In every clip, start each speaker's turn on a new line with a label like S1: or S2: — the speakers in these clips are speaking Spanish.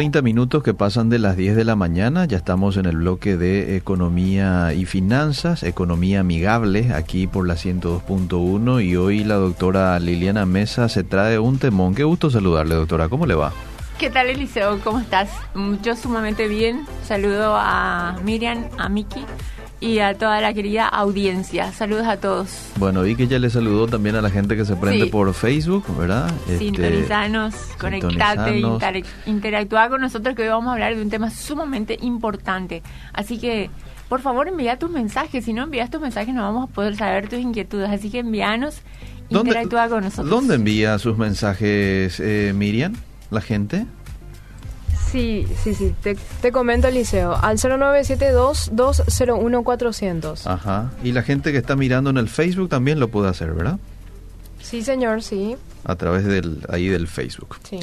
S1: 30 minutos que pasan de las 10 de la mañana. Ya estamos en el bloque de economía y finanzas, economía amigable, aquí por la 102.1. Y hoy la doctora Liliana Mesa se trae un temón. Qué gusto saludarle, doctora. ¿Cómo le va?
S2: ¿Qué tal, Eliseo? ¿Cómo estás? Yo sumamente bien. Saludo a Miriam, a Miki y a toda la querida audiencia. Saludos a todos.
S1: Bueno, vi que ya le saludó también a la gente que se prende por Facebook, ¿verdad?
S2: Este, sintonizanos, conectate, interactúa con nosotros que hoy vamos a hablar de un tema sumamente importante. Así que, por favor, envía tus mensajes. Si no envías tus mensajes no vamos a poder saber tus inquietudes. Así que envíanos, interactúa con nosotros.
S1: ¿Dónde envía sus mensajes, eh, Miriam, la gente?
S3: Sí, sí, sí. Te, te comento, Liceo. Al 0972-201-400.
S1: Ajá. Y la gente que está mirando en el Facebook también lo puede hacer, ¿verdad?
S3: Sí, señor, sí.
S1: A través del ahí del Facebook.
S2: Sí.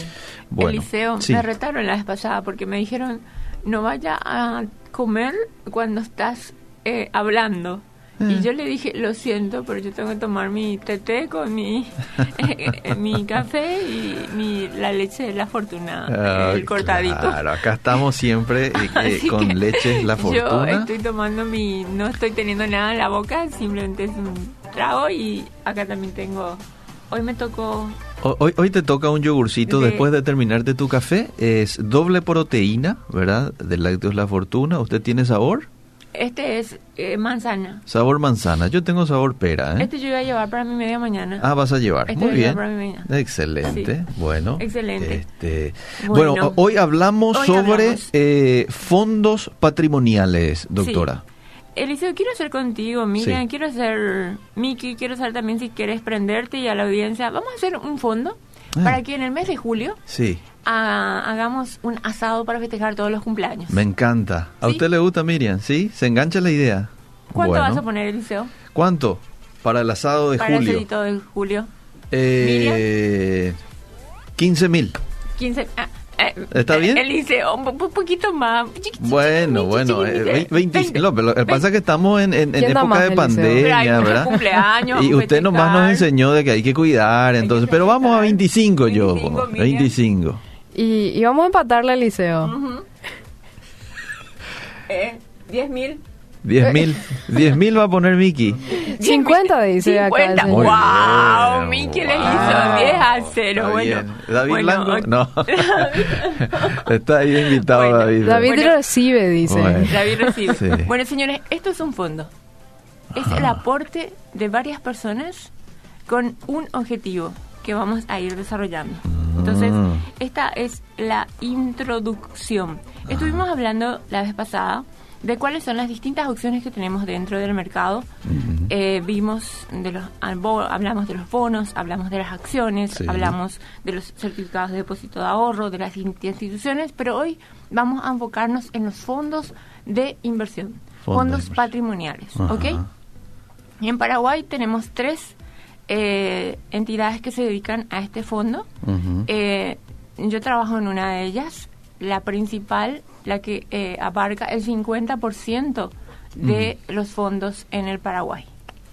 S2: Bueno, Eliseo, me retaron la vez pasada porque me dijeron no vaya a comer cuando estás eh, hablando. Y mm. yo le dije, lo siento, pero yo tengo que tomar mi té con mi, eh, mi café y mi, la leche de la fortuna, ah, el cortadito.
S1: Claro, acá estamos siempre eh, eh, con leche la fortuna.
S2: Yo estoy tomando mi, no estoy teniendo nada en la boca, simplemente es un trago y acá también tengo, hoy me tocó...
S1: Hoy, hoy te toca un yogurcito después de terminarte tu café, es doble proteína, ¿verdad? Del lácteos La Fortuna, ¿usted tiene sabor?
S2: Este es eh, manzana.
S1: Sabor manzana. Yo tengo sabor pera. ¿eh?
S2: Este yo voy a llevar para mi media mañana.
S1: Ah, vas a llevar.
S2: Este
S1: Muy bien. Excelente. Bueno. Excelente. Este, bueno. hoy hablamos sobre Eh, fondos patrimoniales, doctora.
S2: Eliseo, quiero hacer contigo, Miriam, quiero hacer Miki, quiero saber también si quieres prenderte y a la audiencia. Vamos a hacer un fondo ah. para que en el mes de julio
S1: sí
S2: hagamos un asado para festejar todos los cumpleaños.
S1: Me encanta. ¿A usted le gusta, Miriam? ¿Sí? ¿Se engancha la idea?
S2: ¿Cuánto vas a poner, Eliseo?
S1: ¿Cuánto? Para el asado de julio.
S2: Para el de julio.
S1: Eh, 15 mil.
S2: 15 ah, eh,
S1: ¿Está bien?
S2: Eliseo, un, poquito más.
S1: Bueno, bueno, eh, 20, lo que pasa es que estamos en, en, época de pandemia, ¿verdad?
S2: Cumpleaños,
S1: y usted nomás nos enseñó de que hay que cuidar, entonces, pero vamos a 25, yo, 25.
S3: Y, vamos a empatarle al liceo.
S2: eh, 10 mil.
S1: 10 mil, 10 mil va a poner Miki.
S3: 50 dice 50.
S2: acá. ¡Wow! Miki le hizo 10 a 0. bueno,
S1: David Blanco, no. Está ahí invitado David.
S3: David recibe, dice.
S2: David recibe. Bueno, señores, esto es un fondo. Es el aporte de varias personas con un objetivo que vamos a ir desarrollando. Entonces, mm. esta es la introducción. Estuvimos hablando la vez pasada de cuáles son las distintas opciones que tenemos dentro del mercado. Eh, vimos de los hablamos de los bonos, hablamos de las acciones, hablamos de los certificados de depósito de ahorro, de las instituciones, pero hoy vamos a enfocarnos en los fondos de inversión, fondos patrimoniales, ¿ok? en Paraguay tenemos tres eh, entidades que se dedican a este fondo. Eh, yo trabajo en una de ellas, la principal, la que eh, abarca el 50% de los fondos en el Paraguay.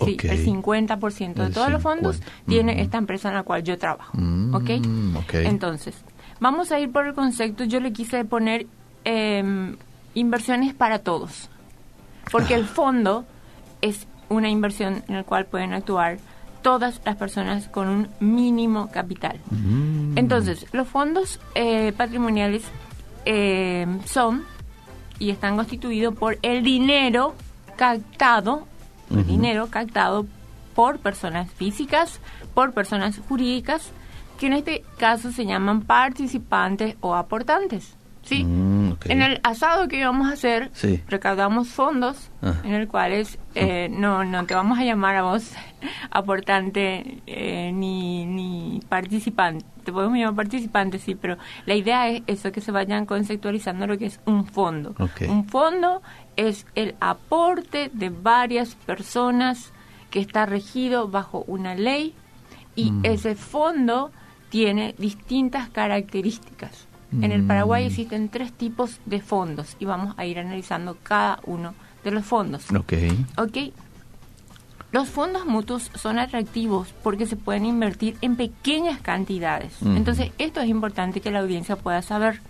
S2: Sí, el 50% de todos los fondos tiene esta empresa en la cual yo trabajo.
S1: Mm,
S2: ¿okay? Entonces, vamos a ir por el concepto. Yo le quise poner em, inversiones para todos. Porque el fondo es una inversión en la cual pueden actuar todas las personas con un mínimo capital. Mm. Entonces, los fondos eh, patrimoniales eh, son y están constituidos por el dinero captado, el dinero captado por personas físicas, por personas jurídicas, que en este caso se llaman participantes o aportantes. ¿Sí? Mm, en el asado que íbamos a hacer, recaudamos fondos ah. en el cuales eh, no, no te vamos a llamar a vos aportante eh, ni, ni participante. Te podemos llamar participante, sí, pero la idea es eso, que se vayan conceptualizando lo que es un fondo. Un fondo es el aporte de varias personas que está regido bajo una ley y mm. ese fondo tiene distintas características. En el Paraguay mm. existen tres tipos de fondos y vamos a ir analizando cada uno de los fondos.
S1: Ok.
S2: Ok. Los fondos mutuos son atractivos porque se pueden invertir en pequeñas cantidades. Entonces, esto es importante que la audiencia pueda saber.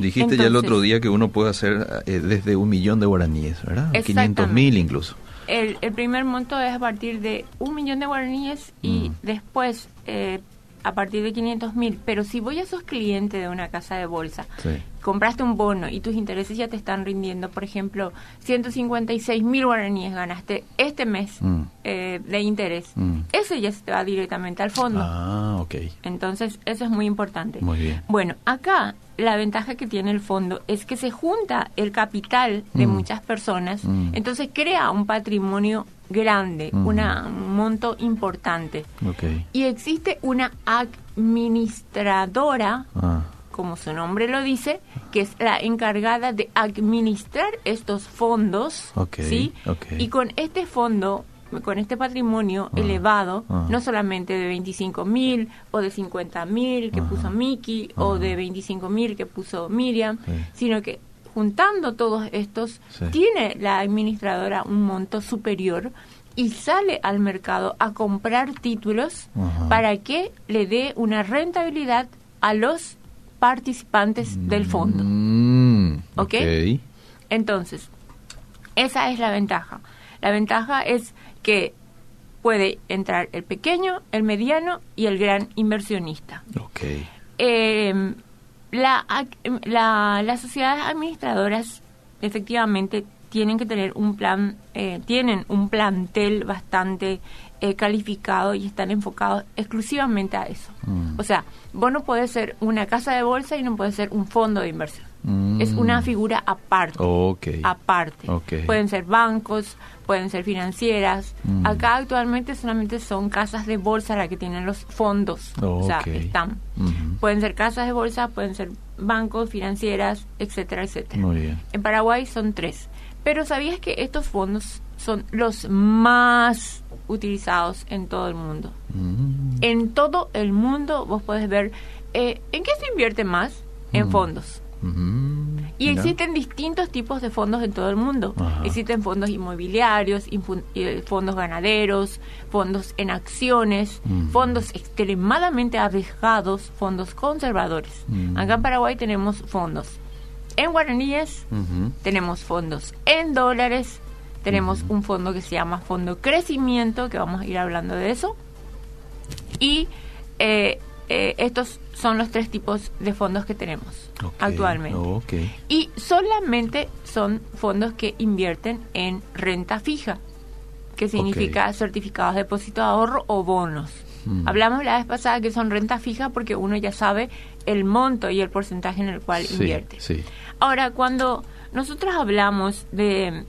S1: Dijiste ya el otro día que uno puede hacer eh, desde un millón de guaraníes, ¿verdad? 500 mil incluso.
S2: El, el primer monto es a partir de un millón de guaraníes y
S1: Mm.
S2: después eh, a partir de 500 mil. Pero si vos ya sos cliente de una casa de bolsa,
S1: Sí.
S2: compraste un bono y tus intereses ya te están rindiendo, por ejemplo, 156 mil guaraníes ganaste este mes
S1: Mm.
S2: eh, de interés,
S1: Mm.
S2: eso ya se te va directamente al fondo.
S1: Ah, ok.
S2: Entonces, eso es muy importante.
S1: Muy bien.
S2: Bueno, acá la ventaja que tiene el fondo es que se junta el capital de
S1: Mm.
S2: muchas personas, entonces crea un patrimonio grande, una, un monto importante. Y existe una administradora,
S1: Ah,
S2: como su nombre lo dice, que es la encargada de administrar estos fondos, ¿sí? Y con este fondo, con este patrimonio
S1: Ah,
S2: elevado,
S1: ah.
S2: no solamente de 25 mil o de 50 mil que puso Miki o de 25 mil que puso Miriam,
S1: Sí.
S2: sino que juntando todos estos,
S1: Sí.
S2: tiene la administradora un monto superior y sale al mercado a comprar títulos
S1: Ajá.
S2: para que le dé una rentabilidad a los participantes del fondo.
S1: Mm,
S2: ¿Ok?
S1: ok.
S2: Entonces, esa es la ventaja. La ventaja es que puede entrar el pequeño, el mediano y el gran inversionista.
S1: Ok.
S2: Eh, la, ac- la- las sociedades administradoras efectivamente tienen que tener un plan, eh, tienen un plantel bastante eh, calificado y están enfocados exclusivamente a eso.
S1: Mm.
S2: O sea, vos no podés ser una casa de bolsa y no podés ser un fondo de inversión.
S1: Mm.
S2: Es una figura aparte aparte. Pueden ser bancos, pueden ser financieras.
S1: Mm.
S2: Acá actualmente solamente son casas de bolsa las que tienen los fondos. O sea, están.
S1: Ujú.
S2: Pueden ser casas de bolsa, pueden ser bancos, financieras, etcétera, etcétera.
S1: Muy bien.
S2: En Paraguay son tres. Pero ¿sabías que estos fondos son los más utilizados en todo el mundo?
S1: Mm.
S2: En todo el mundo vos podés ver eh, en qué se invierte más en
S1: Mm.
S2: Y existen distintos tipos de fondos en todo el mundo.
S1: Ajá.
S2: Existen fondos inmobiliarios, eh, fondos ganaderos, fondos en acciones, fondos extremadamente arriesgados, fondos conservadores. Acá en Paraguay tenemos fondos en guaraníes, tenemos fondos en dólares, tenemos un fondo que se llama Fondo Crecimiento, que vamos a ir hablando de eso. Y eh, eh, estos son los tres tipos de fondos que tenemos actualmente. Y solamente son fondos que invierten en renta fija, que significa certificados de depósito de ahorro o bonos.
S1: Mm.
S2: Hablamos la vez pasada que son renta fija porque uno ya sabe el monto y el porcentaje en el cual
S1: Sí,
S2: invierte.
S1: sí.
S2: Ahora, cuando nosotros hablamos de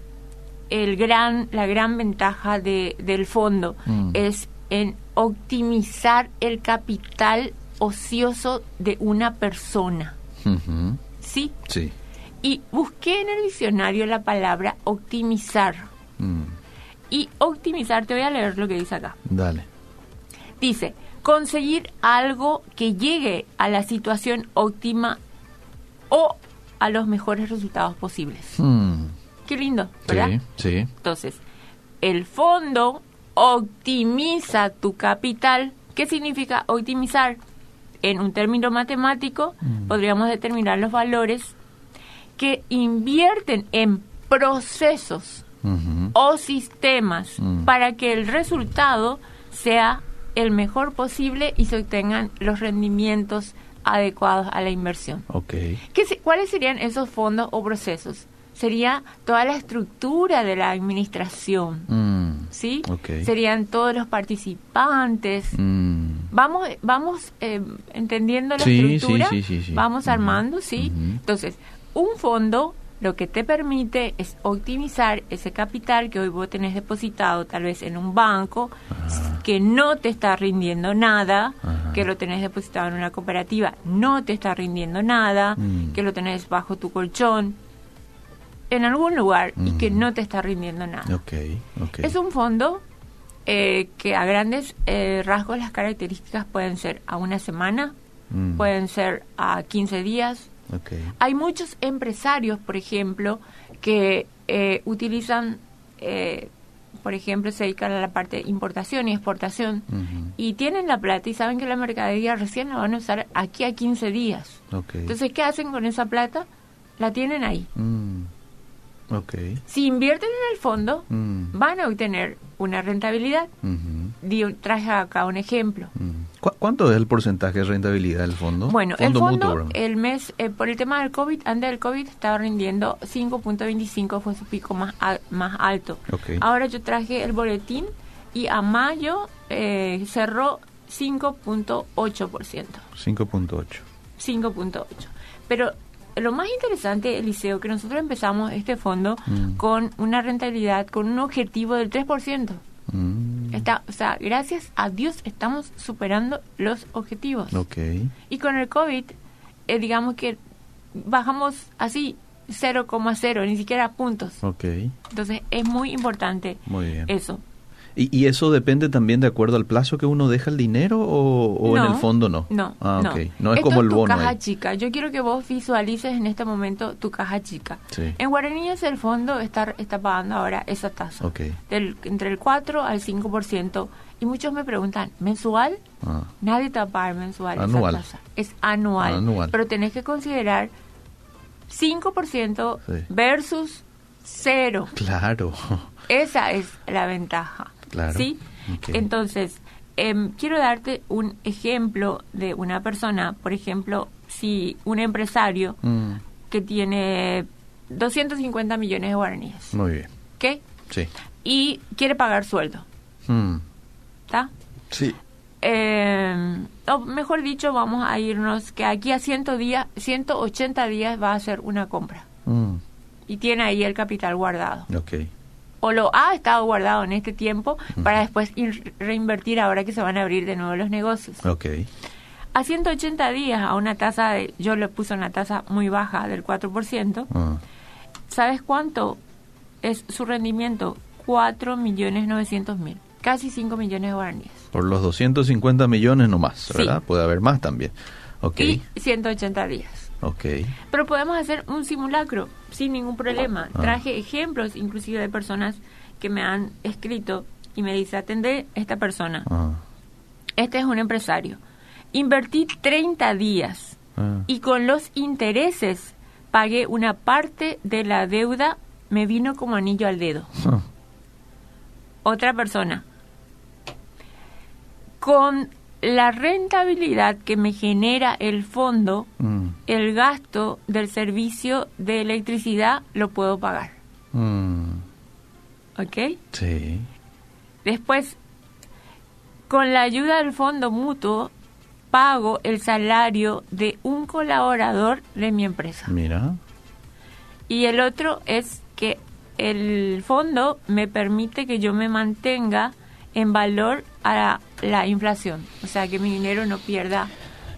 S2: el gran, la gran ventaja de, del fondo
S1: Mm.
S2: es en optimizar el capital ocioso de una persona. ¿Sí?
S1: Sí.
S2: Y busqué en el diccionario la palabra optimizar.
S1: Mm.
S2: Y optimizar, te voy a leer lo que dice acá.
S1: Dale.
S2: Dice, conseguir algo que llegue a la situación óptima o a los mejores resultados posibles.
S1: Mm.
S2: Qué lindo, ¿verdad?
S1: Sí, sí.
S2: Entonces, el fondo optimiza tu capital. ¿Qué significa optimizar? En un término matemático,
S1: Mm.
S2: podríamos determinar los valores que invierten en procesos o sistemas
S1: Mm.
S2: para que el resultado sea el mejor posible y se obtengan los rendimientos adecuados a la inversión. ¿Qué ¿Cuáles serían esos fondos o procesos? Sería toda la estructura de la administración,
S1: Mm.
S2: ¿sí? Serían todos los participantes.
S1: Mm.
S2: Vamos, vamos eh, entendiendo la
S1: Sí,
S2: estructura,
S1: sí, sí, sí.
S2: vamos armando, ¿sí? Entonces, un fondo lo que te permite es optimizar ese capital que hoy vos tenés depositado tal vez en un banco
S1: Ajá.
S2: que no te está rindiendo nada,
S1: Ajá.
S2: que lo tenés depositado en una cooperativa, no te está rindiendo nada,
S1: Mm.
S2: que lo tenés bajo tu colchón, en algún lugar y que
S1: Ujú.
S2: no te está rindiendo nada. Es un fondo eh, que a grandes eh, rasgos las características pueden ser a una semana,
S1: Mm.
S2: pueden ser a 15 días. Hay muchos empresarios, por ejemplo, que eh, utilizan eh, por ejemplo, se dedican a la parte de importación y exportación y tienen la plata y saben que la mercadería recién la van a usar aquí a 15 días. Entonces, ¿qué hacen con esa plata? La tienen ahí.
S1: Mm. Ok.
S2: Si invierten en el fondo,
S1: Mm.
S2: van a obtener una rentabilidad.
S1: Ujú.
S2: Di- traje acá un ejemplo.
S1: Mm. ¿Cu- ¿Cuánto es el porcentaje de rentabilidad del fondo?
S2: Bueno, el
S1: mutuo,
S2: fondo,
S1: ¿verdad?
S2: el mes, eh, por el tema del COVID, antes del COVID estaba rindiendo 5.25, fue su pico más, al- más alto.
S1: Ok.
S2: Ahora yo traje el boletín y a mayo eh, cerró 5.8%.
S1: 5.8.
S2: 5.8. Pero lo más interesante, Eliseo, que nosotros empezamos este fondo
S1: Mm.
S2: con una rentabilidad, con un objetivo del 3%.
S1: Mm.
S2: Está, o sea, gracias a Dios estamos superando los objetivos. Y con el COVID, eh, digamos que bajamos así 0,0, ni siquiera puntos.
S1: Ok.
S2: Entonces es muy importante
S1: Muy bien.
S2: eso.
S1: ¿Y, y eso depende también de acuerdo al plazo que uno deja el dinero o, o en el fondo no?
S2: No,
S1: Ah,
S2: no.
S1: es
S2: Esto
S1: como el
S2: tu
S1: bono.
S2: caja
S1: ahí.
S2: chica. Yo quiero que vos visualices en este momento tu caja chica.
S1: Sí.
S2: En guaraníes el fondo está, está pagando ahora esa tasa. Del, entre el 4 al 5%. Y muchos me preguntan, ¿mensual?
S1: Ah,
S2: Nadie te va a pagar mensual
S1: Anual.
S2: esa tasa. Es anual.
S1: Anual.
S2: Pero tenés que considerar 5%
S1: Sí.
S2: versus 0.
S1: claro.
S2: Esa es la ventaja.
S1: Claro.
S2: ¿Sí? Entonces, em, quiero darte un ejemplo de una persona, por ejemplo, si un empresario
S1: Mm,
S2: que tiene 250 millones de guaraníes,
S1: muy bien.
S2: ¿ok?
S1: Sí.
S2: Y quiere pagar sueldo,
S1: Mm,
S2: ¿está?
S1: sí.
S2: Eh, o mejor dicho, vamos a irnos que aquí a 100 días, 180 días va a hacer una compra
S1: Mm,
S2: y tiene ahí el capital guardado.
S1: ok.
S2: O lo ha estado guardado en este tiempo para después ir reinvertir ahora que se van a abrir de nuevo los negocios.
S1: Ok.
S2: A 180 días, a una tasa de, yo le puse una tasa muy baja del 4%,
S1: Ah,
S2: ¿sabes cuánto es su rendimiento? 4 millones 900 mil, casi 5 millones de guaraníes.
S1: por los 250 millones nomás,
S2: Sí.
S1: ¿verdad? Puede haber más también. Ok.
S2: Y 180 días.
S1: Ok.
S2: Pero podemos hacer un simulacro sin ningún problema.
S1: Ah.
S2: Traje ejemplos inclusive de personas que me han escrito y me dice, atendé esta persona.
S1: Ah,
S2: Este es un empresario. Invertí 30 días
S1: ah.
S2: y con los intereses pagué una parte de la deuda, me vino como anillo al dedo. Otra persona. Con la rentabilidad que me genera el fondo,
S1: mm,
S2: el gasto del servicio de electricidad lo puedo pagar.
S1: mm,
S2: ¿Ok?
S1: sí.
S2: Después, con la ayuda del fondo mutuo, pago el salario de un colaborador de mi empresa.
S1: Mira.
S2: Y el otro es que el fondo me permite que yo me mantenga en valor a la, la inflación. O sea, que mi dinero no pierda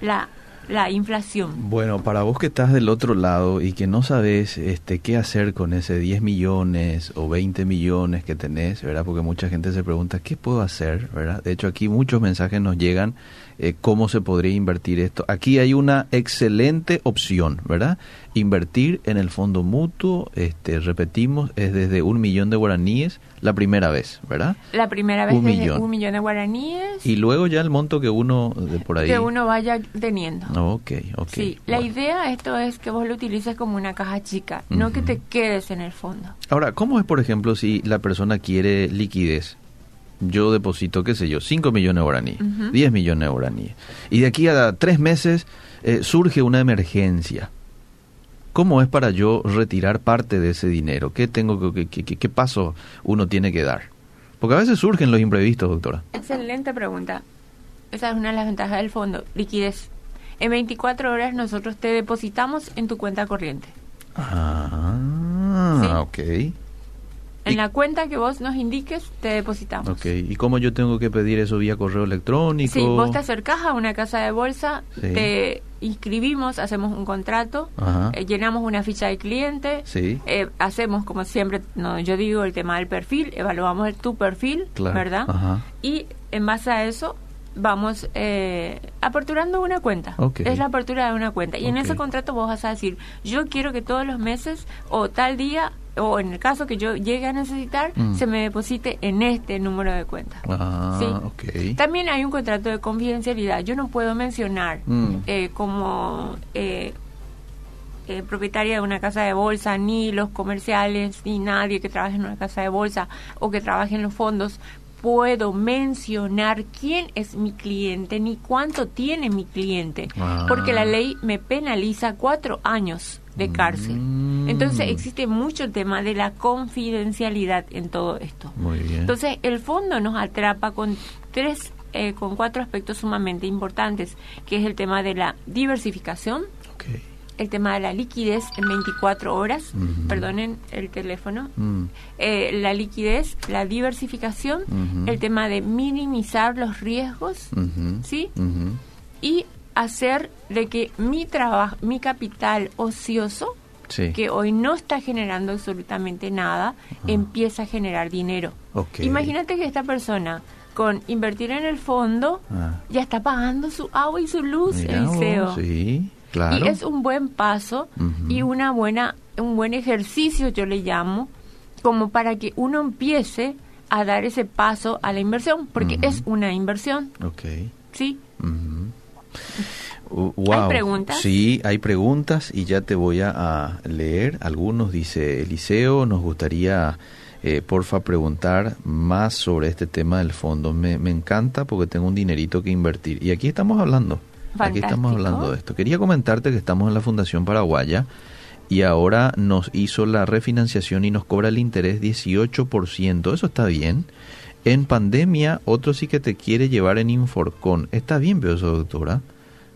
S2: la, la inflación.
S1: Bueno, para vos que estás del otro lado y que no sabes este, qué hacer con ese 10 millones o 20 millones que tenés, ¿verdad? Porque mucha gente se pregunta, ¿qué puedo hacer? ¿verdad? De hecho, aquí muchos mensajes nos llegan, eh, ¿cómo se podría invertir esto? Aquí hay una excelente opción, ¿verdad? Invertir en el fondo mutuo, este, repetimos, es desde un millón de guaraníes la primera vez, ¿verdad?
S2: La primera vez
S1: Un
S2: desde
S1: millón.
S2: un millón de guaraníes
S1: Y luego ya el monto que uno de por ahí...
S2: que uno vaya teniendo.
S1: Ok, ok.
S2: Sí, la idea esto es que vos lo utilices como una caja chica, no que te quedes en el fondo.
S1: Ahora, ¿cómo es, por ejemplo, si la persona quiere liquidez? Yo deposito, qué sé yo, 5 millones de guaraníes,
S2: Ujú.
S1: 10 millones de guaraníes. Y de aquí a tres meses eh, surge una emergencia. ¿Cómo es para yo retirar parte de ese dinero? ¿Qué, tengo qué paso uno tiene que dar? Porque a veces surgen los imprevistos, doctora.
S2: Excelente pregunta. Esa es una de las ventajas del fondo, liquidez. En 24 horas nosotros te depositamos en tu cuenta corriente.
S1: Ah,
S2: Sí.
S1: ok.
S2: En
S1: Y-
S2: la cuenta que vos nos indiques, te depositamos.
S1: Ok, ¿y cómo yo tengo que pedir eso vía correo electrónico?
S2: Sí, vos te acercás a una casa de bolsa,
S1: Sí.
S2: te inscribimos, hacemos un contrato, eh, llenamos una ficha de cliente,
S1: Sí.
S2: eh, hacemos como siempre, no, yo digo el tema del perfil, evaluamos el- tu perfil,
S1: Claro,
S2: ¿verdad?
S1: ajá.
S2: Y en base a eso vamos eh, aperturando una cuenta. Es la apertura de una cuenta. Y en ese contrato vos vas a decir, yo quiero que todos los meses o tal día o en el caso que yo llegue a necesitar,
S1: Mm.
S2: se me deposite en este número de cuenta.
S1: Ah,
S2: Sí. También hay un contrato de confidencialidad. Yo no puedo mencionar
S1: Mm.
S2: eh, como eh, eh, propietaria de una casa de bolsa, ni los comerciales, ni nadie que trabaje en una casa de bolsa o que trabaje en los fondos. Puedo mencionar quién es mi cliente ni cuánto tiene mi cliente,
S1: Ah.
S2: porque la ley me penaliza cuatro años de cárcel.
S1: Mm.
S2: Entonces existe mucho el tema de la confidencialidad en todo esto.
S1: Muy bien.
S2: Entonces, el fondo nos atrapa con tres, eh, con cuatro aspectos sumamente importantes, que es el tema de la diversificación,
S1: Ok.
S2: El tema de la liquidez en 24 horas,
S1: Ujú.
S2: perdonen el teléfono,
S1: Mm.
S2: eh, la liquidez, la diversificación, el tema de minimizar los riesgos. ¿sí? Y hacer de que mi trabajo, mi capital ocioso,
S1: Sí.
S2: que hoy no está generando absolutamente nada, empieza a generar dinero. Imagínate que esta persona con invertir en el fondo
S1: Ah.
S2: ya está pagando su agua y su luz,
S1: Mirá vos, Sí, claro.
S2: Y es un buen paso y una buena un buen ejercicio yo le llamo como para que uno empiece a dar ese paso a la inversión, porque es una inversión,
S1: Ok.
S2: ¿sí?
S1: Uh, wow.
S2: preguntas?
S1: Sí, hay preguntas y ya te voy a, a leer. Algunos dice Eliseo, nos gustaría, eh, porfa, preguntar más sobre este tema del fondo. Me, me encanta porque tengo un dinerito que invertir. Y aquí estamos hablando. Aquí estamos hablando de esto. Quería comentarte que estamos en la Fundación Paraguaya y ahora nos hizo la refinanciación y nos cobra el interés 18%. Eso está bien. En pandemia, otro sí que te quiere llevar en Inforcon. Está bien, veo eso, doctora.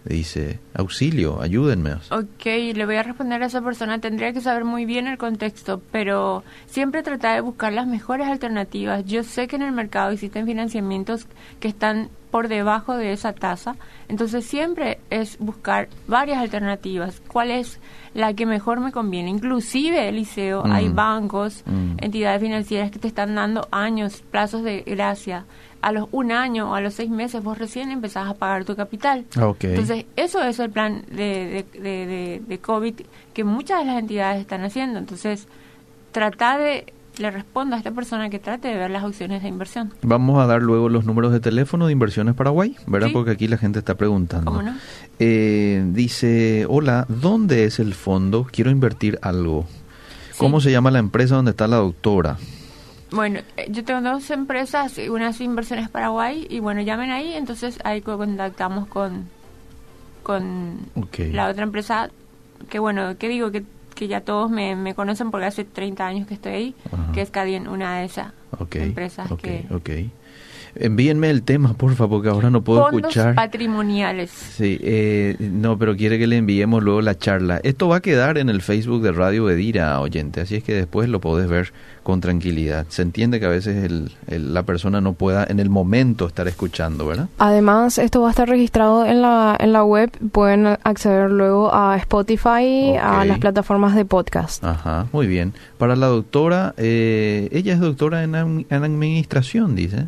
S1: Dice, auxilio, ayúdenme.
S2: Ok, le voy a responder a esa persona. Tendría que saber muy bien el contexto, pero siempre tratar de buscar las mejores alternativas. Yo sé que en el mercado existen financiamientos que están por debajo de esa tasa, entonces siempre es buscar varias alternativas. ¿Cuál es la que mejor me conviene? Inclusive, Eliseo,
S1: Mm.
S2: hay bancos,
S1: Mm.
S2: entidades financieras que te están dando años, plazos de gracia. A los un año o a los seis meses vos recién empezás a pagar tu capital. Entonces, eso es el plan de, de, de, de- de COVID que muchas de las entidades están haciendo. Entonces, trata de, le respondo a esta persona que trate de ver las opciones de inversión.
S1: Vamos a dar luego los números de teléfono de Inversiones Paraguay, ¿verdad?
S2: Sí.
S1: Porque aquí la gente está preguntando.
S2: ¿Cómo no?
S1: Eh, dice, hola, ¿dónde es el fondo? Quiero invertir algo.
S2: Sí.
S1: ¿Cómo se llama la empresa donde está la doctora?
S2: Bueno, eh, yo tengo dos empresas, una es Inversiones Paraguay, y bueno, llamen ahí, entonces ahí co- contactamos con, con la otra empresa, que bueno, que digo que, que ya todos me, me conocen porque hace 30 años que estoy ahí, que es Cadien, una de esas empresas
S1: ok,
S2: que...
S1: Envíenme el tema, porfa, porque ahora no puedo
S2: Fondos
S1: escuchar.
S2: patrimoniales.
S1: Sí, eh, no, pero quiere que le enviemos luego la charla. Esto va a quedar en el Facebook de Radio Bedira, oyente, así es que después lo podés ver con tranquilidad. Se entiende que a veces el- el- la persona no pueda en el momento estar escuchando, ¿verdad?
S3: Además, esto va a estar registrado en la, en la web. Pueden acceder luego a Spotify, a
S1: Ok.
S3: las plataformas de podcast.
S1: Ajá, muy bien. Para la doctora, eh, ella es doctora en, am- en administración, dice.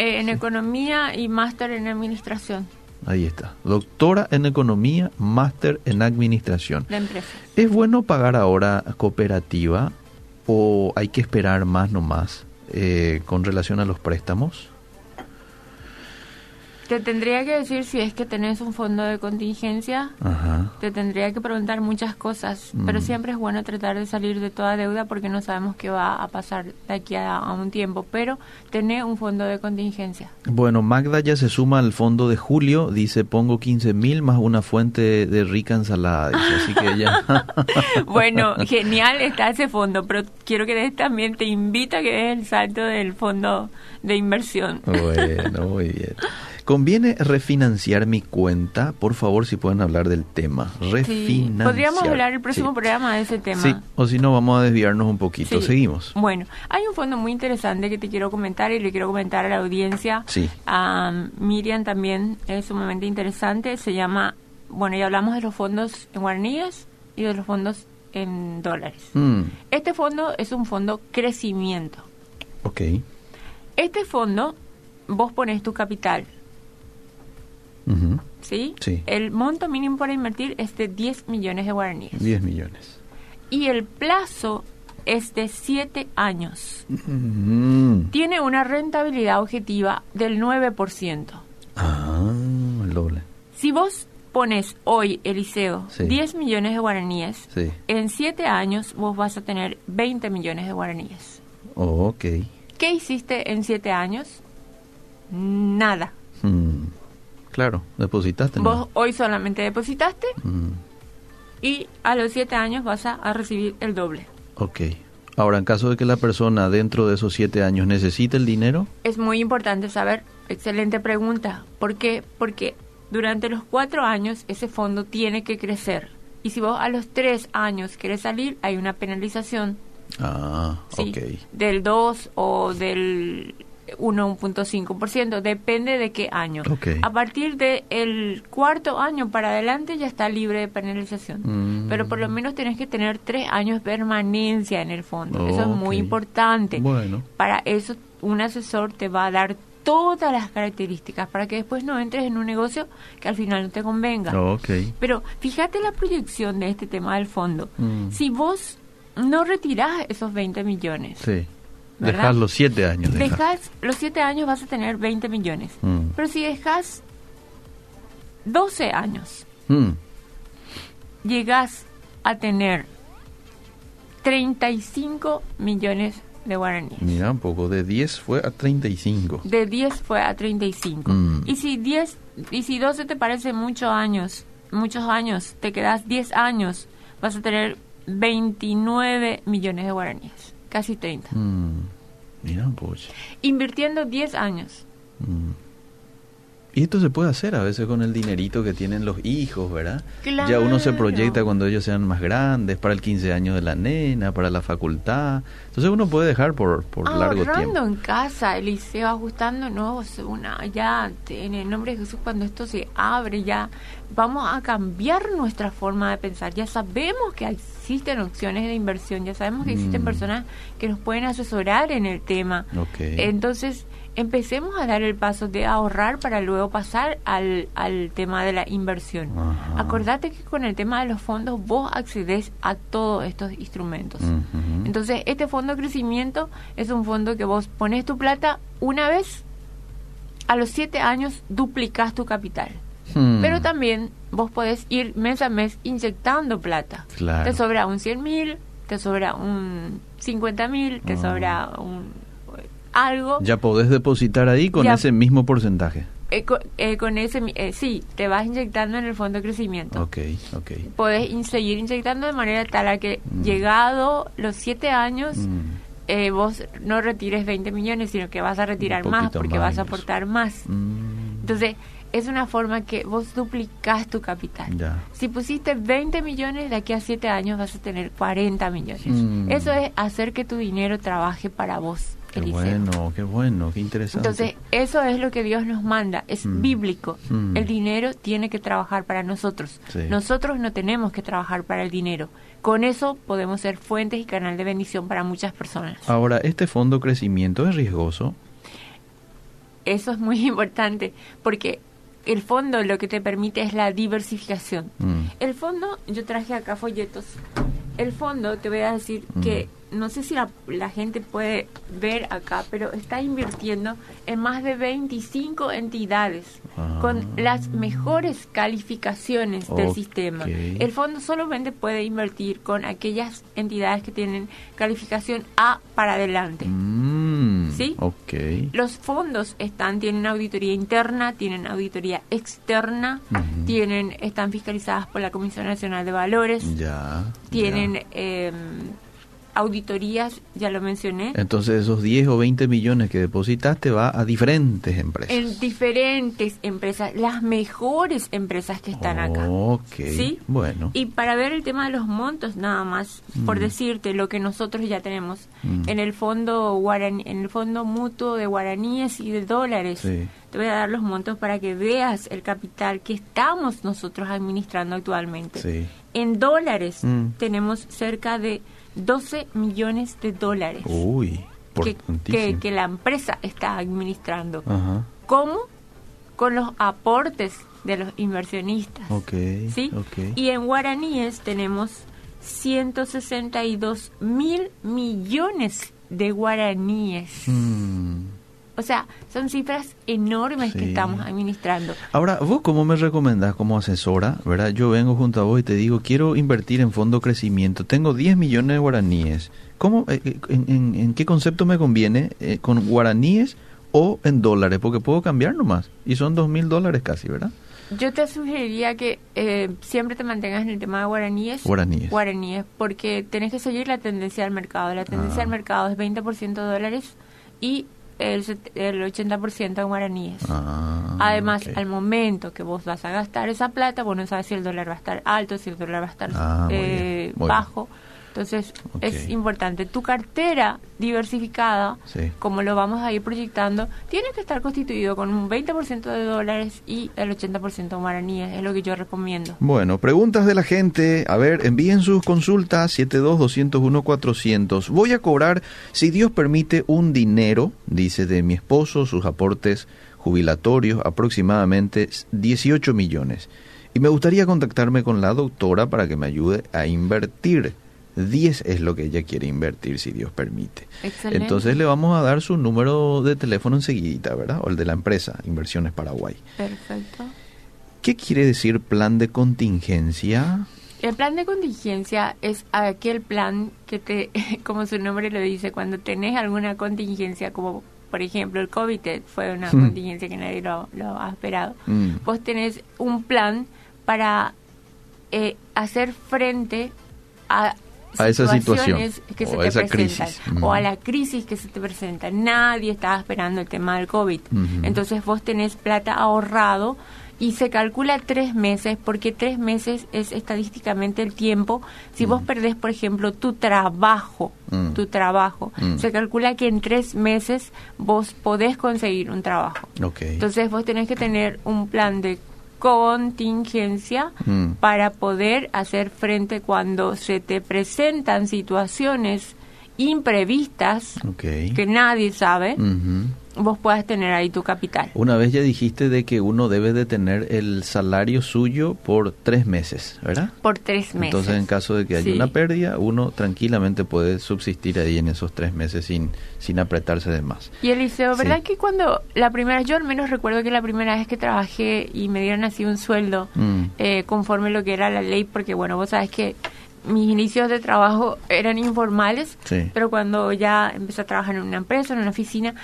S2: Eh, en economía y máster en administración
S1: Ahí está. Doctora en economía, máster en administración.
S2: de empresas.
S1: ¿Es bueno pagar ahora cooperativa o hay que esperar más nomás eh, con relación a los préstamos?
S2: Te tendría que decir si es que tenés un fondo de contingencia,
S1: Ajá.
S2: te tendría que preguntar muchas cosas, pero
S1: Mm.
S2: siempre es bueno tratar de salir de toda deuda porque no sabemos qué va a pasar de aquí a, a un tiempo, pero tener un fondo de contingencia.
S1: Bueno, Magda ya se suma al fondo de Julio, dice pongo 15 mil más una fuente de rica ensalada, dice, así que ya...
S2: Bueno, genial está ese fondo, pero quiero que des también te invito a que des el salto del fondo de inversión.
S1: Bueno, muy bien. ¿Conviene refinanciar mi cuenta? Por favor, si pueden hablar del tema.
S2: Sí,
S1: Refinanciar.
S2: podríamos hablar el próximo
S1: Sí.
S2: programa de ese tema.
S1: Sí, o si no, vamos a desviarnos un poquito.
S2: Sí.
S1: Seguimos.
S2: Bueno, hay un fondo muy interesante que te quiero comentar y le quiero comentar a la audiencia.
S1: Sí.
S2: A Miriam también es sumamente interesante. Se llama, bueno, ya hablamos de los fondos en guaraníes y de los fondos en dólares.
S1: Mm,
S2: Este fondo es un fondo crecimiento.
S1: ok.
S2: Este fondo, vos pones tu capital, ¿sí?
S1: Sí.
S2: El monto mínimo para invertir es de 10 millones de guaraníes.
S1: 10 millones.
S2: Y el plazo es de 7 años. Tiene una rentabilidad objetiva del 9%.
S1: Ah, el doble.
S2: Si vos pones hoy, Eliseo,
S1: Sí.
S2: 10 millones de guaraníes,
S1: Sí.
S2: en 7 años vos vas a tener 20 millones de guaraníes.
S1: Oh, ok.
S2: ¿Qué hiciste en 7 años? Nada.
S1: Mm. Claro, depositaste. ¿no?
S2: Vos hoy solamente depositaste
S1: Mm.
S2: y a los 7 años vas a, a recibir el doble.
S1: Ok. Ahora, en caso de que la persona dentro de esos siete años necesite el dinero,
S2: Es muy importante saber, excelente pregunta, ¿por qué? Porque durante los 4 años ese fondo tiene que crecer. Y si vos a los 3 años querés salir, hay una penalización
S1: ah,
S2: Sí,
S1: ok.
S2: del 2 o del 1, 1.5%, depende de qué año. A partir del cuarto año para adelante ya está libre de penalización.
S1: Mm.
S2: Pero por lo menos tenés que tener 3 años de permanencia en el fondo. Eso es muy importante.
S1: Bueno.
S2: Para eso un asesor te va a dar todas las características para que después no entres en un negocio que al final no te convenga. Pero fíjate la proyección de este tema del fondo.
S1: Mm.
S2: Si vos no retirás esos 20 millones,
S1: Sí.
S2: ¿Verdad?
S1: Dejar los siete años. deja.
S2: dejas los 7 años vas a tener 20 millones.
S1: Mm.
S2: Pero si dejas 12 años,
S1: Mm.
S2: llegas a tener 35 millones de guaraníes.
S1: Mira, un poco. De 10 fue a 35.
S2: De 10 fue a 35.
S1: Mm.
S2: Y si 10 y si 12 te parece muchos años, muchos años, te quedas 10 años, vas a tener 29 millones de guaraníes, casi 30.
S1: Mm. Mira, pues.
S2: Invirtiendo 10 años.
S1: Mm. Y esto se puede hacer a veces con el dinerito que tienen los hijos, ¿verdad?
S2: Claro.
S1: Ya uno se proyecta cuando ellos sean más grandes, para el 15 años de la nena, para la facultad. Entonces uno puede dejar por, por largo
S2: Ahorrando
S1: tiempo.
S2: en casa, Eliseo, ajustándonos una, ya en el nombre de Jesús cuando esto se abre, ya vamos a cambiar nuestra forma de pensar. Ya sabemos que existen opciones de inversión, ya sabemos que existen
S1: Mm.
S2: personas que nos pueden asesorar en el tema.
S1: Ok.
S2: Entonces, empecemos a dar el paso de ahorrar para luego pasar al, al tema de la inversión.
S1: Ajá.
S2: Acordate que con el tema de los fondos vos accedes a todos estos instrumentos. Entonces, este fondo de crecimiento es un fondo que vos pones tu plata una vez, a los siete años duplicas tu capital.
S1: Hmm.
S2: Pero también vos podés ir mes a mes inyectando plata.
S1: Claro.
S2: Te sobra un 100 mil, te sobra un 50 mil, te
S1: Ah.
S2: sobra un algo.
S1: Ya podés depositar ahí con
S2: Ya.
S1: ese mismo porcentaje.
S2: Eh, co- eh, con ese, eh, sí, te vas inyectando en el fondo de crecimiento.
S1: Ok, ok.
S2: Podés in- seguir inyectando de manera tal a que
S1: Mm.
S2: llegado los siete años,
S1: Mm.
S2: eh, vos no retires 20 millones, sino que vas a retirar más porque
S1: más
S2: vas a aportar más.
S1: Mm.
S2: Entonces, es una forma que vos duplicás tu capital.
S1: Ya.
S2: Si pusiste 20 millones, de aquí a 7 años vas a tener 40 millones.
S1: Mm.
S2: Eso es hacer que tu dinero trabaje para vos,
S1: Qué
S2: Eliseo.
S1: bueno, qué bueno, qué interesante.
S2: Entonces, eso es lo que Dios nos manda, es
S1: Mm.
S2: bíblico.
S1: Mm.
S2: El dinero tiene que trabajar para nosotros.
S1: Sí.
S2: Nosotros no tenemos que trabajar para el dinero. Con eso podemos ser fuentes y canal de bendición para muchas personas.
S1: Ahora, ¿este fondo crecimiento es riesgoso?
S2: Eso es muy importante porque el fondo lo que te permite es la diversificación.
S1: Mm.
S2: El fondo, yo traje acá folletos. El fondo, te voy a decir que no sé si la, la gente puede ver acá, pero está invirtiendo en más de 25 entidades
S1: Ah.
S2: con las mejores calificaciones del sistema. El fondo solamente puede invertir con aquellas entidades que tienen calificación A para adelante.
S1: Mm.
S2: ¿Sí?
S1: Ok.
S2: Los fondos están, tienen auditoría interna, tienen auditoría externa, tienen, están fiscalizadas por la Comisión Nacional de Valores,
S1: Ya.
S2: tienen
S1: ya.
S2: eh, auditorías, ya lo mencioné,
S1: Entonces esos 10 o 20 millones que depositaste va a diferentes empresas.
S2: en diferentes empresas, las mejores empresas que están acá.
S1: Ok.
S2: ¿Sí?
S1: Bueno.
S2: Y para ver el tema de los montos, nada más, por
S1: Mm.
S2: decirte lo que nosotros ya tenemos
S1: Mm.
S2: en el fondo guaraní, en el fondo mutuo de guaraníes y de dólares.
S1: Sí.
S2: Te voy a dar los montos para que veas el capital que estamos nosotros administrando actualmente.
S1: Sí.
S2: En dólares
S1: Mm.
S2: tenemos cerca de 12 millones de dólares
S1: Uy,
S2: que,
S1: importantísimo.
S2: que, que la empresa está administrando.
S1: Ajá.
S2: ¿Cómo? Con los aportes de los inversionistas. ¿Sí? Y en guaraníes tenemos 162 mil millones de guaraníes.
S1: Mm.
S2: O sea, son cifras enormes que estamos administrando.
S1: Ahora, ¿vos cómo me recomendás como asesora? ¿Verdad? Yo vengo junto a vos y te digo, quiero invertir en fondo crecimiento. Tengo 10 millones de guaraníes. ¿Cómo, eh, eh, en, en- en qué concepto me conviene? Eh, ¿Con guaraníes o en dólares? Porque puedo cambiar nomás. Y son 2 mil dólares casi, ¿verdad?
S2: Yo te sugeriría que eh, siempre te mantengas en el tema de guaraníes.
S1: Guaraníes.
S2: Guaraníes, porque tenés que seguir la tendencia del mercado. La tendencia
S1: Ah.
S2: del mercado es 20% dólares y el, el 80% en guaraníes.
S1: Ah,
S2: Además, al momento que vos vas a gastar esa plata, vos no sabes si el dólar va a estar alto, si el dólar va a estar
S1: Ah,
S2: eh,
S1: bien,
S2: bajo. Entonces, es importante. Tu cartera diversificada,
S1: Sí.
S2: como lo vamos a ir proyectando, tiene que estar constituido con un 20% de dólares y el 80% en guaraníes. Es lo que yo recomiendo.
S1: Bueno, preguntas de la gente. A ver, envíen sus consultas 72-201-400. Voy a cobrar, si Dios permite, un dinero, dice de mi esposo, sus aportes jubilatorios, aproximadamente 18 millones. Y me gustaría contactarme con la doctora para que me ayude a invertir. 10 es lo que ella quiere invertir, si Dios permite.
S2: Excelente.
S1: Entonces le vamos a dar su número de teléfono enseguida, ¿verdad? O el de la empresa, Inversiones Paraguay.
S2: Perfecto.
S1: ¿Qué quiere decir plan de contingencia?
S2: El plan de contingencia es aquel plan que te, como su nombre lo dice, cuando tenés alguna contingencia, como por ejemplo el COVID fue una
S1: Hmm.
S2: contingencia que nadie lo, lo ha esperado,
S1: Mm.
S2: vos tenés un plan para eh, hacer frente a
S1: A esa situación,
S2: que se
S1: o
S2: te
S1: esa
S2: presentan
S1: crisis.
S2: o a la crisis que se te presenta. Nadie estaba esperando el tema del COVID. Entonces vos tenés plata ahorrado y se calcula tres meses porque tres meses es estadísticamente el tiempo. Si vos perdés, por ejemplo, tu trabajo,
S1: Mm.
S2: tu trabajo,
S1: Mm.
S2: se calcula que en tres meses vos podés conseguir un trabajo. Entonces vos tenés que tener un plan de contingencia
S1: Mm.
S2: para poder hacer frente cuando se te presentan situaciones imprevistas
S1: ok.
S2: que nadie sabe, vos puedas tener ahí tu capital.
S1: Una vez ya dijiste de que uno debe de tener el salario suyo por tres meses, ¿verdad?
S2: Por tres meses.
S1: Entonces, en caso de que haya
S2: Sí.
S1: una pérdida, uno tranquilamente puede subsistir ahí en esos tres meses sin, sin apretarse de más.
S2: Y Eliseo, ¿verdad
S1: Sí.
S2: que cuando la primera, yo al menos recuerdo que la primera vez que trabajé y me dieron así un sueldo
S1: Mm.
S2: eh, conforme lo que era la ley, porque bueno, vos sabes que mis inicios de trabajo eran informales,
S1: Sí.
S2: pero cuando ya empecé a trabajar en una empresa, en una oficina,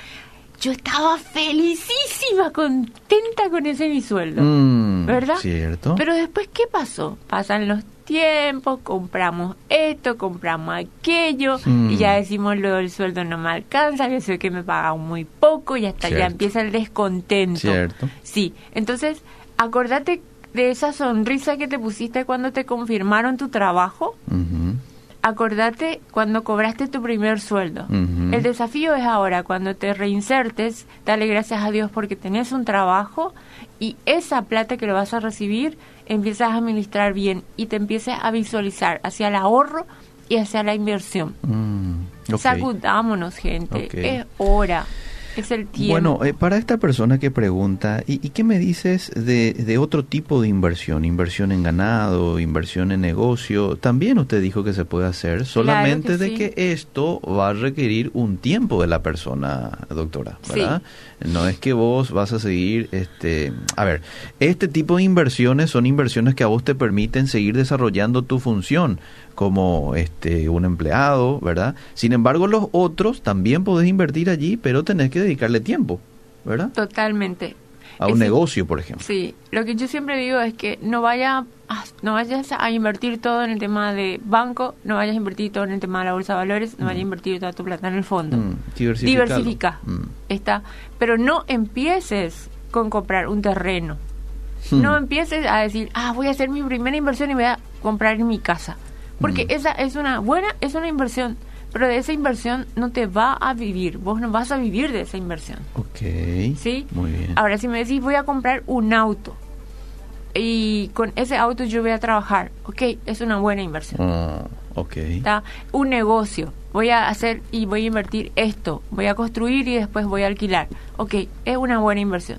S2: yo estaba felicísima, contenta con ese mi sueldo.
S1: Mm,
S2: ¿Verdad?
S1: Cierto.
S2: Pero después, ¿qué pasó? Pasan los tiempos, compramos esto, compramos aquello,
S1: Mm.
S2: y ya decimos luego el sueldo no me alcanza, yo sé que me pagan muy poco, y hasta ya empieza el descontento.
S1: Cierto.
S2: Sí, entonces, acordate de esa sonrisa que te pusiste cuando te confirmaron tu trabajo. Acordate cuando cobraste tu primer sueldo. El desafío es ahora, cuando te reinsertes, dale gracias a Dios porque tenés un trabajo y esa plata que lo vas a recibir empiezas a administrar bien y te empieces a visualizar hacia el ahorro y hacia la inversión.
S1: Mm.
S2: Sacudámonos, gente. Es hora. Es el tiempo.
S1: Bueno, eh, para esta persona que pregunta, ¿y, y qué me dices de, de otro tipo de inversión? Inversión en ganado, inversión en negocio. También usted dijo que se puede hacer, solamente
S2: que
S1: de
S2: sí.
S1: que esto va a requerir un tiempo de la persona, doctora,
S2: Sí.
S1: ¿verdad? No es que vos vas a seguir, este, a ver, este tipo de inversiones son inversiones que a vos te permiten seguir desarrollando tu función como este un empleado, ¿verdad? Sin embargo, los otros también podés invertir allí, pero tenés que dedicarle tiempo, ¿verdad?
S2: Totalmente.
S1: A un
S2: Es-
S1: negocio, por ejemplo.
S2: Sí, lo que yo siempre digo es que no vaya a- no vayas a invertir todo en el tema de banco, no vayas a invertir todo en el tema de la bolsa de valores, no vayas a invertir toda tu plata en el fondo.
S1: Mm.
S2: Diversifica.
S1: Mm.
S2: Está, pero no empieces con comprar un terreno.
S1: Hmm.
S2: No empieces a decir, "Ah, voy a hacer mi primera inversión y voy a comprar mi casa." Porque
S1: Mm.
S2: esa es una buena, es una inversión, pero de esa inversión no te va a vivir, vos no vas a vivir de esa inversión.
S1: Ok.
S2: ¿Sí?
S1: Muy bien.
S2: Ahora, si me decís, voy a comprar un auto y con ese auto yo voy a trabajar, ok, es una buena inversión.
S1: Ah, ok.
S2: ¿Está? Un negocio, voy a hacer y voy a invertir esto, voy a construir y después voy a alquilar, ok, es una buena inversión.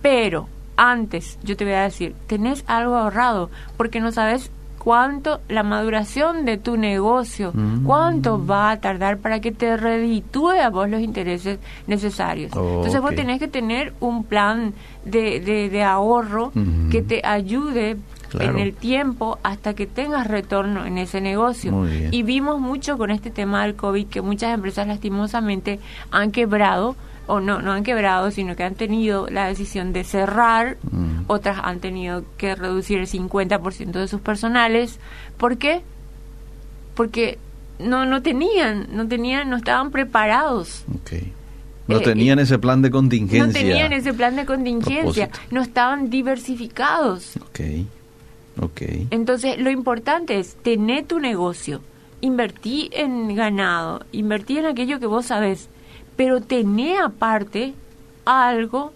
S2: Pero antes, yo te voy a decir, tenés algo ahorrado porque no sabes cuánto la maduración de tu negocio,
S1: Mm.
S2: cuánto va a tardar para que te reditúe a vos los intereses necesarios. Entonces vos tenés que tener un plan de, de, de ahorro
S1: Ujú.
S2: que te ayude
S1: Claro.
S2: en el tiempo hasta que tengas retorno en ese negocio. Y vimos mucho con este tema del COVID que muchas empresas lastimosamente han quebrado, o no, no han quebrado, sino que han tenido la decisión de cerrar,
S1: Mm.
S2: otras han tenido que reducir el 50% de sus personales. ¿Por qué? Porque no, no tenían, no tenían, no estaban preparados.
S1: No
S2: Eh,
S1: tenían ese plan de contingencia.
S2: No tenían ese plan de contingencia,
S1: Propósito.
S2: no estaban diversificados.
S1: Ok. Ok.
S2: Entonces, lo importante es tener tu negocio, invertir en ganado, invertir en aquello que vos sabés, pero tener aparte algo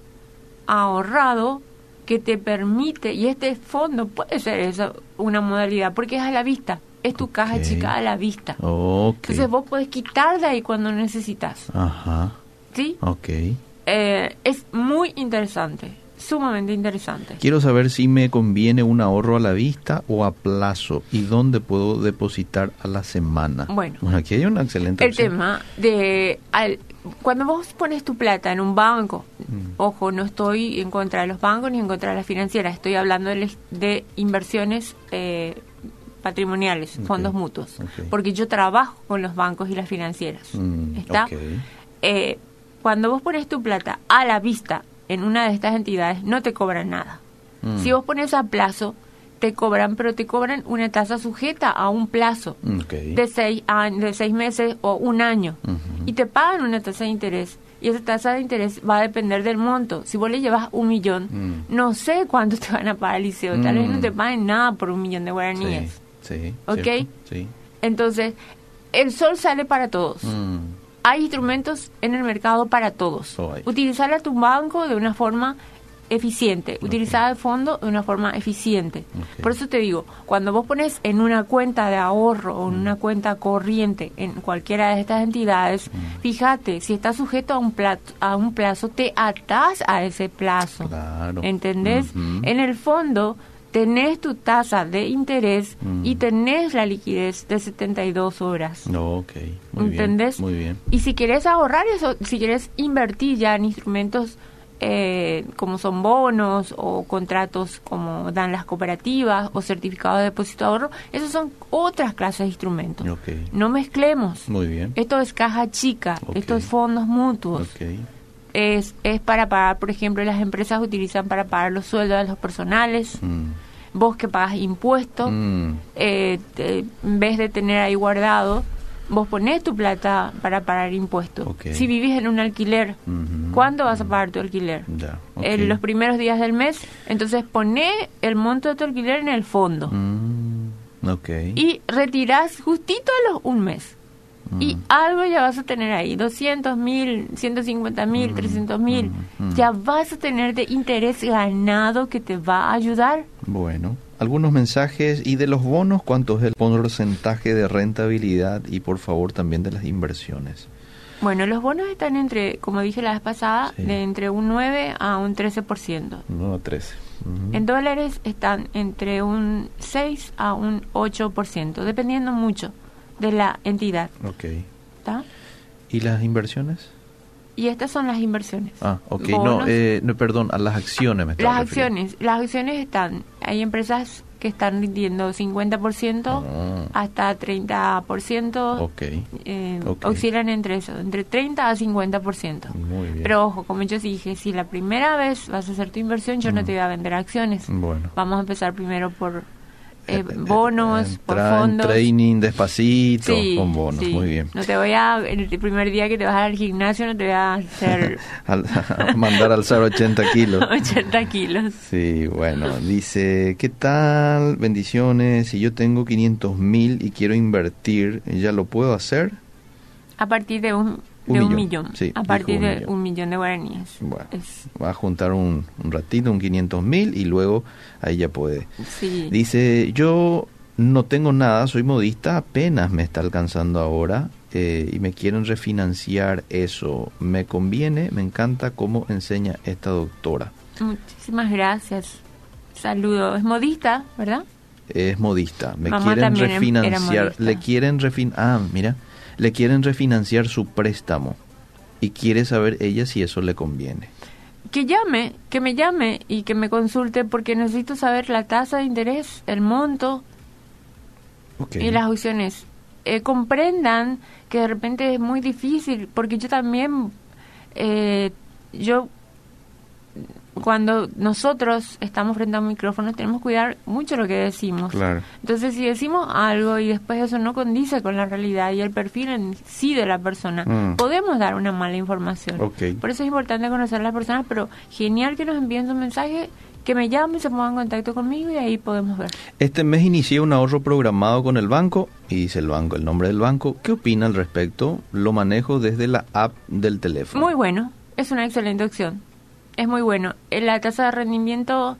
S2: ahorrado que te permite, y este fondo puede ser eso, una modalidad, porque es a la vista, es tu caja chica a la vista. Entonces vos podés quitar de ahí cuando necesitas,
S1: Ajá.
S2: ¿sí?
S1: Ok.
S2: Eh, es muy interesante, sumamente interesante.
S1: Quiero saber si me conviene un ahorro a la vista o a plazo y dónde puedo depositar a la semana.
S2: Bueno.
S1: aquí hay una excelente
S2: el
S1: opción.
S2: tema de al- cuando vos pones tu plata en un banco,
S1: Mm.
S2: ojo, no estoy en contra de los bancos ni en contra de las financieras, estoy hablando de, de inversiones eh, patrimoniales, fondos mutuos, porque yo trabajo con los bancos y las financieras.
S1: Mm,
S2: ¿Está? Eh, cuando vos pones tu plata a la vista en una de estas entidades, no te cobran nada.
S1: Mm.
S2: Si vos pones a plazo, te cobran, pero te cobran una tasa sujeta a un plazo
S1: Ok.
S2: de seis, de seis meses o un año y te pagan una tasa de interés y esa tasa de interés va a depender del monto. Si vos le llevas un millón,
S1: Mm.
S2: no sé cuánto te van a pagar el liceo, tal vez no
S1: Mm.
S2: te paguen nada por un millón de guaraníes.
S1: Sí, sí.
S2: Ok.
S1: Sí.
S2: Entonces, el sol sale para todos.
S1: Mm,
S2: Hay instrumentos en el mercado para todos.
S1: Oh.
S2: Utilizar a tu banco de una forma eficiente, utilizar el fondo de una forma eficiente. Por eso te digo, cuando vos pones en una cuenta de ahorro o en
S1: Mm.
S2: una cuenta corriente en cualquiera de estas entidades,
S1: Mm.
S2: fíjate, si está sujeto a un, plazo, a un plazo, te atás a ese plazo.
S1: Claro.
S2: ¿Entendés? En el fondo tenés tu tasa de interés
S1: Mm.
S2: y tenés la liquidez de 72 horas.
S1: No, ok. Muy
S2: ¿Entendés?
S1: Bien, muy bien.
S2: Y si quieres ahorrar eso, si quieres invertir ya en instrumentos eh, como son bonos o contratos como dan las cooperativas o certificados de depósito de ahorro, esos son otras clases de instrumentos.
S1: Ok.
S2: No mezclemos.
S1: Muy bien.
S2: Esto es caja chica, esto es fondos mutuos.
S1: Ok.
S2: Es, es para pagar, por ejemplo, las empresas utilizan para pagar los sueldos de los personales.
S1: Mm.
S2: Vos que pagas impuestos,
S1: Mm.
S2: eh, te- en vez de tener ahí guardado, vos ponés tu plata para pagar impuestos. Si vivís en un alquiler,
S1: Ujú.
S2: ¿cuándo vas a pagar tu alquiler? En los primeros días del mes. Entonces poné el monto de tu alquiler en el fondo
S1: Mm,
S2: y retirás justito a los un mes. Y
S1: Mm.
S2: algo ya vas a tener ahí, 200 mil, 150 mil,
S1: Mm,
S2: 300 mil.
S1: mm, mm.
S2: Ya vas a tener de interés ganado que te va a ayudar.
S1: Bueno, algunos mensajes y de los bonos, ¿cuánto es el porcentaje de rentabilidad? Y por favor también de las inversiones.
S2: Bueno, los bonos están entre, como dije la vez pasada,
S1: Sí.
S2: de entre un 9 a un 13%.
S1: 1 a 13. Ujú.
S2: En dólares están entre un 6 a un 8%, dependiendo mucho de la entidad.
S1: Ok.
S2: ¿está?
S1: ¿Y las inversiones?
S2: Y estas son las inversiones.
S1: Ah, ok. No, eh, no, perdón, a las acciones me
S2: las acciones, las acciones están, hay empresas que están rindiendo 50%
S1: Ah,
S2: hasta 30%,
S1: ok.
S2: eh, oscilan entre eso, entre 30 a 50%.
S1: Muy bien.
S2: Pero ojo, como yo dije, si la primera vez vas a hacer tu inversión, yo no te voy a vender acciones.
S1: bueno.
S2: Vamos a empezar primero por eh, bonos, por
S1: entrar en
S2: fondos.
S1: training despacito
S2: Sí,
S1: con bonos.
S2: sí.
S1: Muy bien.
S2: No te voy a, el primer día que te vas al gimnasio, no te voy a hacer
S1: Al- a mandar alzar 80 kilos.
S2: 80 kilos.
S1: Sí, bueno, dice, ¿qué tal? Bendiciones, si yo tengo 500 mil y quiero invertir, ¿ya lo puedo hacer?
S2: A partir de un,
S1: Un
S2: de un
S1: millón,
S2: millón.
S1: sí,
S2: a partir
S1: un
S2: de
S1: millón.
S2: un millón de guaraníes.
S1: Bueno,
S2: Es-
S1: va a juntar un, un ratito, un 500 mil y luego ahí ya puede.
S2: sí.
S1: Dice, yo no tengo nada, soy modista, apenas me está alcanzando ahora eh, y me quieren refinanciar eso. ¿Me conviene? Me encanta cómo enseña esta doctora.
S2: Muchísimas gracias. Saludo. Es modista, ¿verdad?
S1: es modista. Me
S2: Mamá
S1: quieren refinanciar, le quieren refin ah, mira, le quieren refinanciar su préstamo y quiere saber ella si eso le conviene.
S2: Que llame, que me llame y que me consulte porque necesito saber la tasa de interés, el monto y las opciones. Eh, comprendan que de repente es muy difícil porque yo también, eh, yo cuando nosotros estamos frente a un micrófono tenemos que cuidar mucho lo que decimos.
S1: Claro.
S2: Entonces, si decimos algo y después eso no condice con la realidad y el perfil en sí de la persona,
S1: Mm.
S2: podemos dar una mala información. Por eso es importante conocer a las personas, pero genial que nos envíen su mensaje, que me llamen, se pongan en contacto conmigo y ahí podemos ver.
S1: Este mes inicié un ahorro programado con el banco y dice el banco, el nombre del banco. ¿Qué opina al respecto? Lo manejo desde la app del teléfono.
S2: Muy bueno, es una excelente opción. Es muy bueno. Eh, La tasa de rendimiento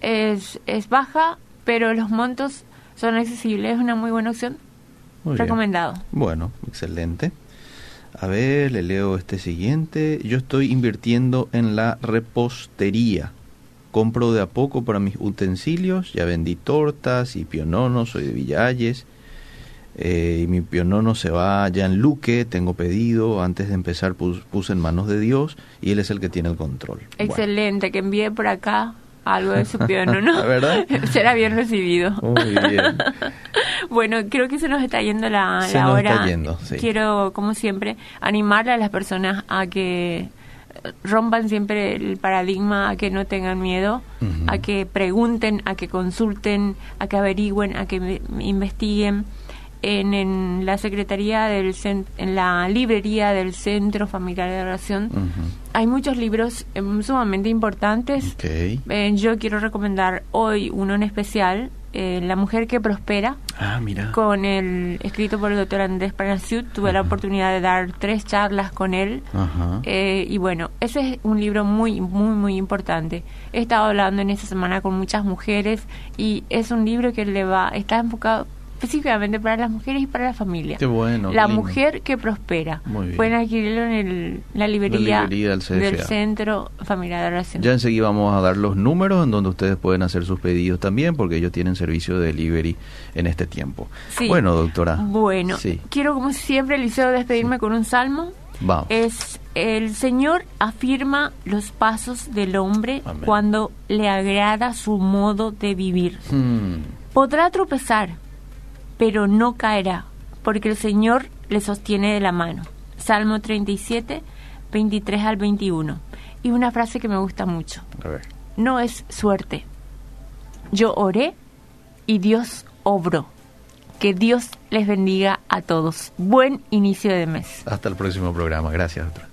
S2: es, es baja, pero los montos son accesibles. Es una muy buena opción.
S1: Muy bien.
S2: Recomendado.
S1: Bueno, excelente. A ver, le leo este siguiente. Yo estoy invirtiendo en la repostería. Compro de a poco para mis utensilios. Ya vendí tortas y piononos, soy de Villalles. Eh, y mi pionono se va ya en Luque, tengo pedido. Antes de empezar pus- puse en manos de Dios y Él es el que tiene el control. Bueno,
S2: Excelente, que envíe por acá algo de su piano, ¿no?
S1: ¿La verdad?
S2: Será bien recibido.
S1: Muy bien.
S2: Bueno, creo que se nos está yendo la,
S1: Se
S2: la
S1: nos
S2: hora.
S1: está yendo, sí.
S2: Quiero, como siempre, animarle a las personas a que rompan siempre el paradigma, a que no tengan miedo, a que pregunten, a que consulten, a que averigüen, a que investiguen. En, en la secretaría del cen- en la librería del Centro Familiar de Oración
S1: Ujú.
S2: hay muchos libros em, sumamente importantes.
S1: Ok.
S2: Eh, yo quiero recomendar hoy uno en especial, eh, La mujer que prospera,
S1: Ah, mira.
S2: con el escrito por el doctor Andrés Parasiut. Tuve la oportunidad de dar tres charlas con él.
S1: Ajá.
S2: Eh, y bueno, ese es un libro muy, muy, muy importante. He estado hablando en esta semana con muchas mujeres y es un libro que le va, está enfocado específicamente para las mujeres y para la familia.
S1: Qué bueno.
S2: la
S1: qué
S2: mujer que prospera.
S1: Muy bien.
S2: Pueden adquirirlo en el- la librería,
S1: librería del.
S2: Centro Familiar de Oración.
S1: Ya enseguida vamos a dar los números en donde ustedes pueden hacer sus pedidos también, porque ellos tienen servicio de delivery en este tiempo.
S2: Sí.
S1: Bueno, doctora.
S2: Bueno,
S1: Sí,
S2: quiero como siempre, Eliseo, despedirme con un salmo.
S1: vamos.
S2: Es el Señor afirma los pasos del hombre
S1: Amén.
S2: cuando le agrada su modo de vivir.
S1: Hmm,
S2: Podrá tropezar, pero no caerá, porque el Señor le sostiene de la mano. Salmo 37, 23 al 21. Y una frase que me gusta mucho.
S1: a ver.
S2: No es suerte. Yo oré y Dios obró. Que Dios les bendiga a todos. Buen inicio de mes.
S1: Hasta el próximo programa. Gracias, doctora.